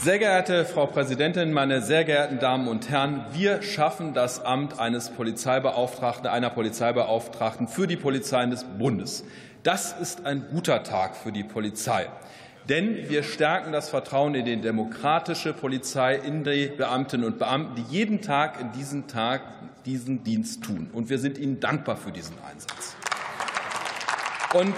Sehr geehrte Frau Präsidentin, meine sehr geehrten Damen und Herren! Wir schaffen das Amt eines Polizeibeauftragten, einer Polizeibeauftragten für die Polizeien des Bundes. Das ist ein guter Tag für die Polizei. Denn wir stärken das Vertrauen in die demokratische Polizei, in die Beamtinnen und Beamten, die jeden Tag in diesem Tag diesen Dienst tun. Und wir sind ihnen dankbar für diesen Einsatz. Und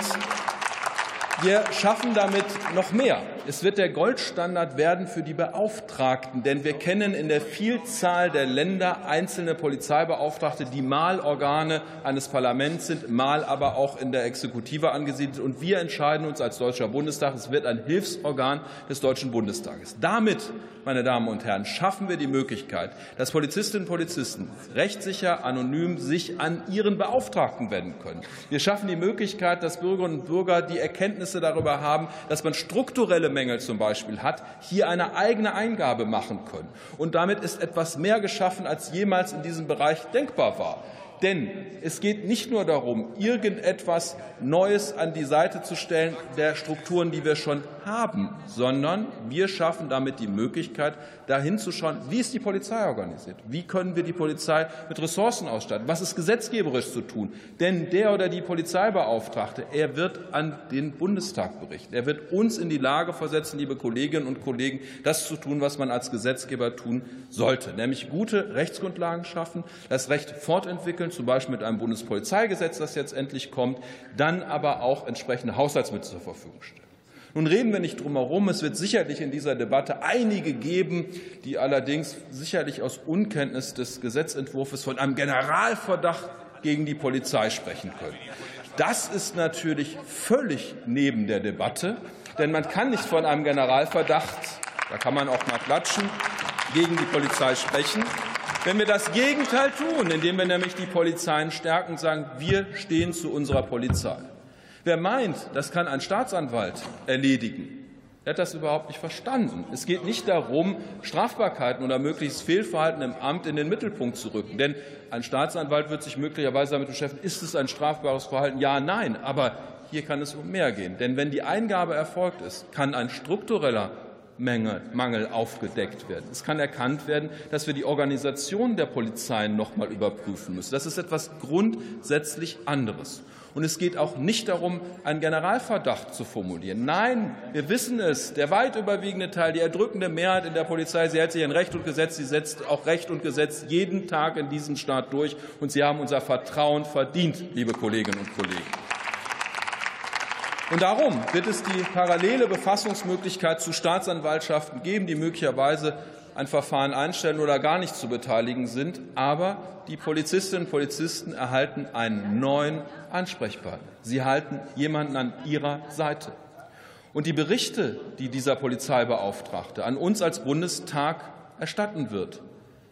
wir schaffen damit noch mehr. Es wird der Goldstandard werden für die Beauftragten, denn wir kennen in der Vielzahl der Länder einzelne Polizeibeauftragte, die mal Organe eines Parlaments sind, mal aber auch in der Exekutive angesiedelt. Und wir entscheiden uns als Deutscher Bundestag, es wird ein Hilfsorgan des Deutschen Bundestages. Damit, meine Damen und Herren, schaffen wir die Möglichkeit, dass Polizistinnen und Polizisten rechtssicher, anonym sich an ihren Beauftragten wenden können. Wir schaffen die Möglichkeit, dass Bürgerinnen und Bürger die Erkenntnisse darüber haben, dass man strukturelle Mängel zum Beispiel hat, hier eine eigene Eingabe machen können. Und damit ist etwas mehr geschaffen, als jemals in diesem Bereich denkbar war. Denn es geht nicht nur darum, irgendetwas Neues an die Seite zu stellen der Strukturen, die wir schon haben, sondern wir schaffen damit die Möglichkeit, dahin zu schauen, wie ist die Polizei organisiert? Wie können wir die Polizei mit Ressourcen ausstatten? Was ist gesetzgeberisch zu tun? Denn der oder die Polizeibeauftragte, er wird an den Bundestag berichten. Er wird uns in die Lage versetzen, liebe Kolleginnen und Kollegen, das zu tun, was man als Gesetzgeber tun sollte, nämlich gute Rechtsgrundlagen schaffen, das Recht fortentwickeln, zum Beispiel mit einem Bundespolizeigesetz, das jetzt endlich kommt, dann aber auch entsprechende Haushaltsmittel zur Verfügung stellen. Nun reden wir nicht drum herum. Es wird sicherlich in dieser Debatte einige geben, die allerdings sicherlich aus Unkenntnis des Gesetzentwurfs von einem Generalverdacht gegen die Polizei sprechen können. Das ist natürlich völlig neben der Debatte, denn man kann nicht von einem Generalverdacht, da kann man auch mal klatschen, gegen die Polizei sprechen. Wenn wir das Gegenteil tun, indem wir nämlich die Polizeien stärken und sagen, wir stehen zu unserer Polizei. Wer meint, das kann ein Staatsanwalt erledigen, der hat das überhaupt nicht verstanden. Es geht nicht darum, Strafbarkeiten oder mögliches Fehlverhalten im Amt in den Mittelpunkt zu rücken. Denn ein Staatsanwalt wird sich möglicherweise damit beschäftigen, ist es ein strafbares Verhalten? Ja, nein. Aber hier kann es um mehr gehen. Denn wenn die Eingabe erfolgt ist, kann ein struktureller Mangel aufgedeckt werden. Es kann erkannt werden, dass wir die Organisation der Polizeien noch mal überprüfen müssen. Das ist etwas grundsätzlich anderes. Und es geht auch nicht darum, einen Generalverdacht zu formulieren. Nein, wir wissen es. Der weit überwiegende Teil, die erdrückende Mehrheit in der Polizei, sie hält sich an Recht und Gesetz, sie setzt auch Recht und Gesetz jeden Tag in diesem Staat durch. Und sie haben unser Vertrauen verdient, liebe Kolleginnen und Kollegen. Und darum wird es die parallele Befassungsmöglichkeit zu Staatsanwaltschaften geben, die möglicherweise ein Verfahren einstellen oder gar nicht zu beteiligen sind. Aber die Polizistinnen und Polizisten erhalten einen neuen Ansprechpartner. Sie halten jemanden an ihrer Seite. Und die Berichte, die dieser Polizeibeauftragte an uns als Bundestag erstatten wird,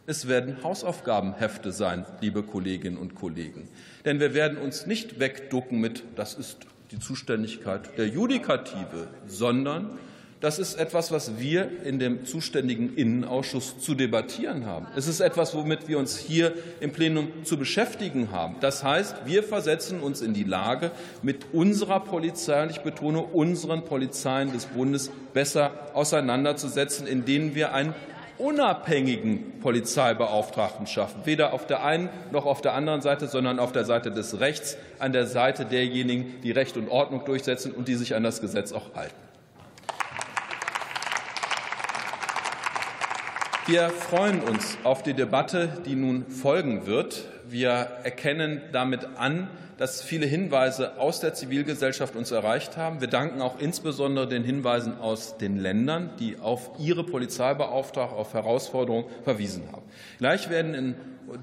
es werden Hausaufgabenhefte sein, liebe Kolleginnen und Kollegen. Denn wir werden uns nicht wegducken mit, das ist die Zuständigkeit der Judikative, sondern das ist etwas, was wir in dem zuständigen Innenausschuss zu debattieren haben. Es ist etwas, womit wir uns hier im Plenum zu beschäftigen haben. Das heißt, wir versetzen uns in die Lage, mit unserer Polizei, und ich betone unseren Polizeien des Bundes, besser auseinanderzusetzen, indem wir einen unabhängigen Polizeibeauftragten schaffen, weder auf der einen noch auf der anderen Seite, sondern auf der Seite des Rechts, an der Seite derjenigen, die Recht und Ordnung durchsetzen und die sich an das Gesetz auch halten. Wir freuen uns auf die Debatte, die nun folgen wird. Wir erkennen damit an, dass viele Hinweise aus der Zivilgesellschaft uns erreicht haben. Wir danken auch insbesondere den Hinweisen aus den Ländern, die auf ihre Polizeibeauftragten, auf Herausforderungen verwiesen haben. Gleich werden in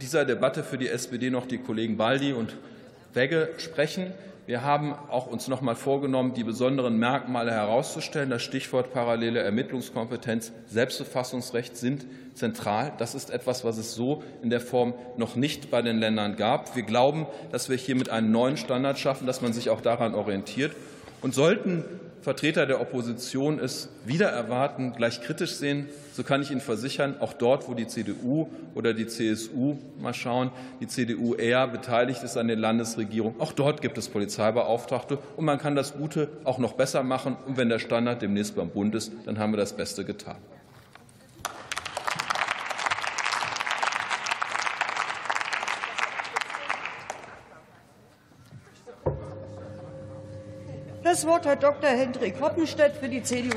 dieser Debatte für die SPD noch die Kollegen Baldi und Wegge sprechen. Wir haben auch uns noch mal vorgenommen, die besonderen Merkmale herauszustellen. Das Stichwort parallele Ermittlungskompetenz, Selbstbefassungsrecht sind zentral. Das ist etwas, was es so in der Form noch nicht bei den Ländern gab. Wir glauben, dass wir hiermit einen neuen Standard schaffen, dass man sich auch daran orientiert. Und sollten Vertreter der Opposition es wieder erwarten, gleich kritisch sehen, so kann ich Ihnen versichern, auch dort, wo die CDU oder die CSU, mal schauen, die CDU eher beteiligt ist an den Landesregierungen, auch dort gibt es Polizeibeauftragte und man kann das Gute auch noch besser machen. Und wenn der Standard demnächst beim Bund ist, dann haben wir das Beste getan. Das Wort hat Dr. Hendrik Hoppenstedt für die CDU